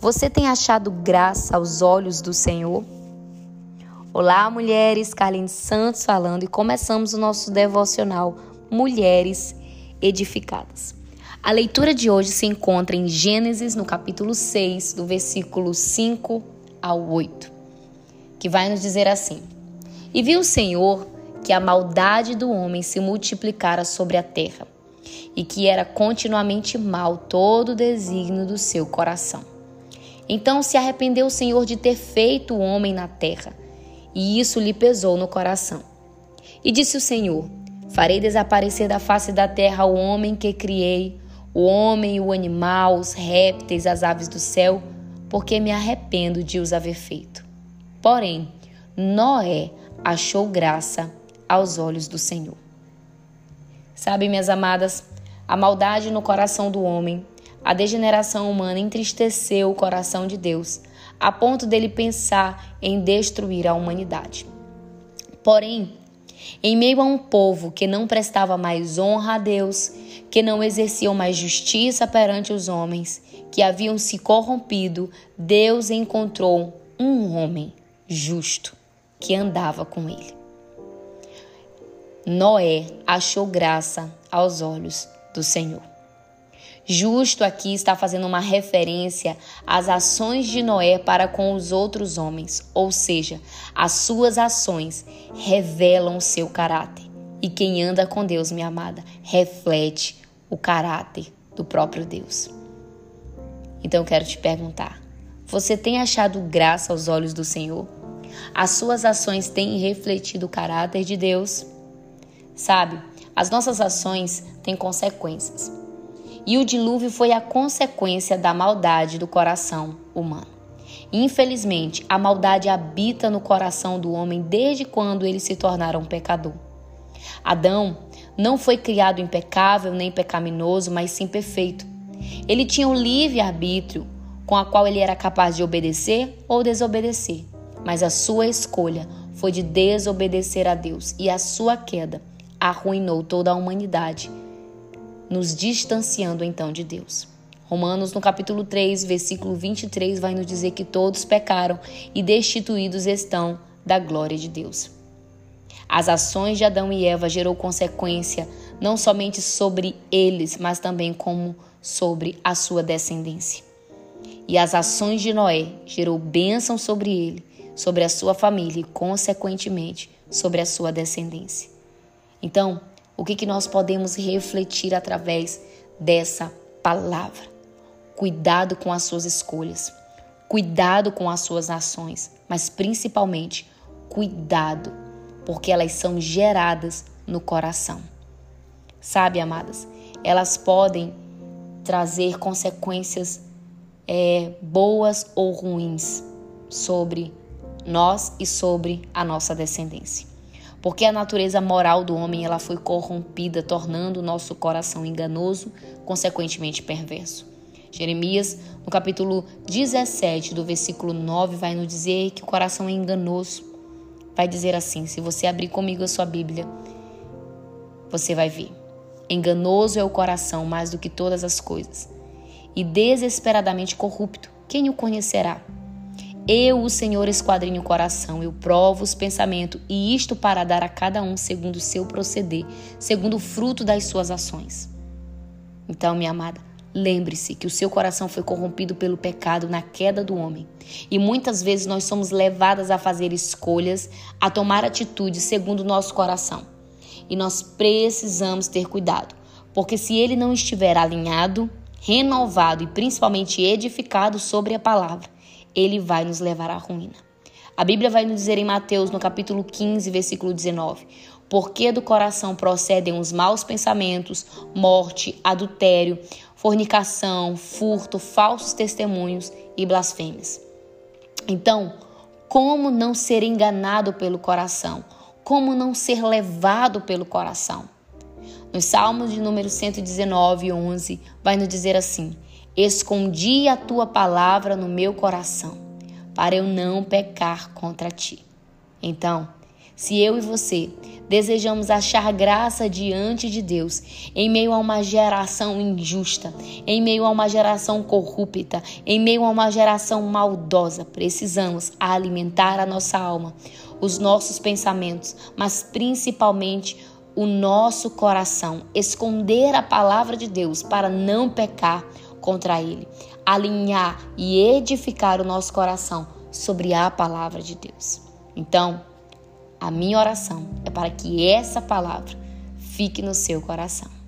Você tem achado graça aos olhos do Senhor? Olá, mulheres, Carlinhos Santos falando e começamos o nosso devocional Mulheres Edificadas. A leitura de hoje se encontra em Gênesis, no capítulo 6, do versículo 5 ao 8, que vai nos dizer assim: E viu o Senhor que a maldade do homem se multiplicara sobre a terra, e que era continuamente mal todo o desígnio do seu coração. Então se arrependeu o Senhor de ter feito o homem na terra, e isso lhe pesou no coração. E disse o Senhor: Farei desaparecer da face da terra o homem que criei, o homem o animal, os répteis, as aves do céu, porque me arrependo de os haver feito. Porém, Noé achou graça aos olhos do Senhor. Sabe, minhas amadas, a maldade no coração do homem, a degeneração humana entristeceu o coração de Deus, a ponto dele pensar em destruir a humanidade. Porém, em meio a um povo que não prestava mais honra a Deus, que não exerciam mais justiça perante os homens, que haviam se corrompido, Deus encontrou um homem justo que andava com ele. Noé achou graça aos olhos do Senhor. Justo aqui está fazendo uma referência às ações de Noé para com os outros homens, ou seja, as suas ações revelam o seu caráter. E quem anda com Deus, minha amada, reflete o caráter do próprio Deus. Então eu quero te perguntar: você tem achado graça aos olhos do Senhor? As suas ações têm refletido o caráter de Deus? Sabe, as nossas ações têm consequências. E o dilúvio foi a consequência da maldade do coração humano. Infelizmente, a maldade habita no coração do homem desde quando ele se tornara um pecador. Adão não foi criado impecável nem pecaminoso, mas sim perfeito. Ele tinha o livre arbítrio com a qual ele era capaz de obedecer ou desobedecer, mas a sua escolha foi de desobedecer a Deus e a sua queda arruinou toda a humanidade nos distanciando então de Deus. Romanos, no capítulo 3, versículo 23, vai nos dizer que todos pecaram e destituídos estão da glória de Deus. As ações de Adão e Eva gerou consequência não somente sobre eles, mas também como sobre a sua descendência. E as ações de Noé gerou bênção sobre ele, sobre a sua família e, consequentemente, sobre a sua descendência. Então, o que, que nós podemos refletir através dessa palavra. Cuidado com as suas escolhas, cuidado com as suas ações, mas principalmente cuidado, porque elas são geradas no coração. Sabe, amadas, elas podem trazer consequências é, boas ou ruins sobre nós e sobre a nossa descendência porque a natureza moral do homem ela foi corrompida, tornando o nosso coração enganoso, consequentemente perverso. Jeremias, no capítulo 17, do versículo 9, vai nos dizer que o coração é enganoso. Vai dizer assim: se você abrir comigo a sua Bíblia, você vai ver. Enganoso é o coração mais do que todas as coisas, e desesperadamente corrupto. Quem o conhecerá? Eu, o Senhor, esquadrinho o coração, eu provo os pensamentos, e isto para dar a cada um segundo o seu proceder, segundo o fruto das suas ações. Então, minha amada, lembre-se que o seu coração foi corrompido pelo pecado na queda do homem. E muitas vezes nós somos levadas a fazer escolhas, a tomar atitudes segundo o nosso coração. E nós precisamos ter cuidado, porque se ele não estiver alinhado, renovado e principalmente edificado sobre a palavra, ele vai nos levar à ruína. A Bíblia vai nos dizer em Mateus, no capítulo 15, versículo 19: Porque do coração procedem os maus pensamentos, morte, adultério, fornicação, furto, falsos testemunhos e blasfêmias. Então, como não ser enganado pelo coração? Como não ser levado pelo coração? Nos Salmos de número 119, 11, vai nos dizer assim: Escondi a tua palavra no meu coração, para eu não pecar contra ti. Então, Se eu e você desejamos achar graça diante de Deus, em meio a uma geração injusta, em meio a uma geração corrupta, em meio a uma geração maldosa, precisamos alimentar a nossa alma, os nossos pensamentos, mas principalmente o nosso coração, esconder a palavra de Deus para não pecar contra ele, alinhar e edificar o nosso coração sobre a palavra de Deus. Então, a minha oração é para que essa palavra fique no seu coração.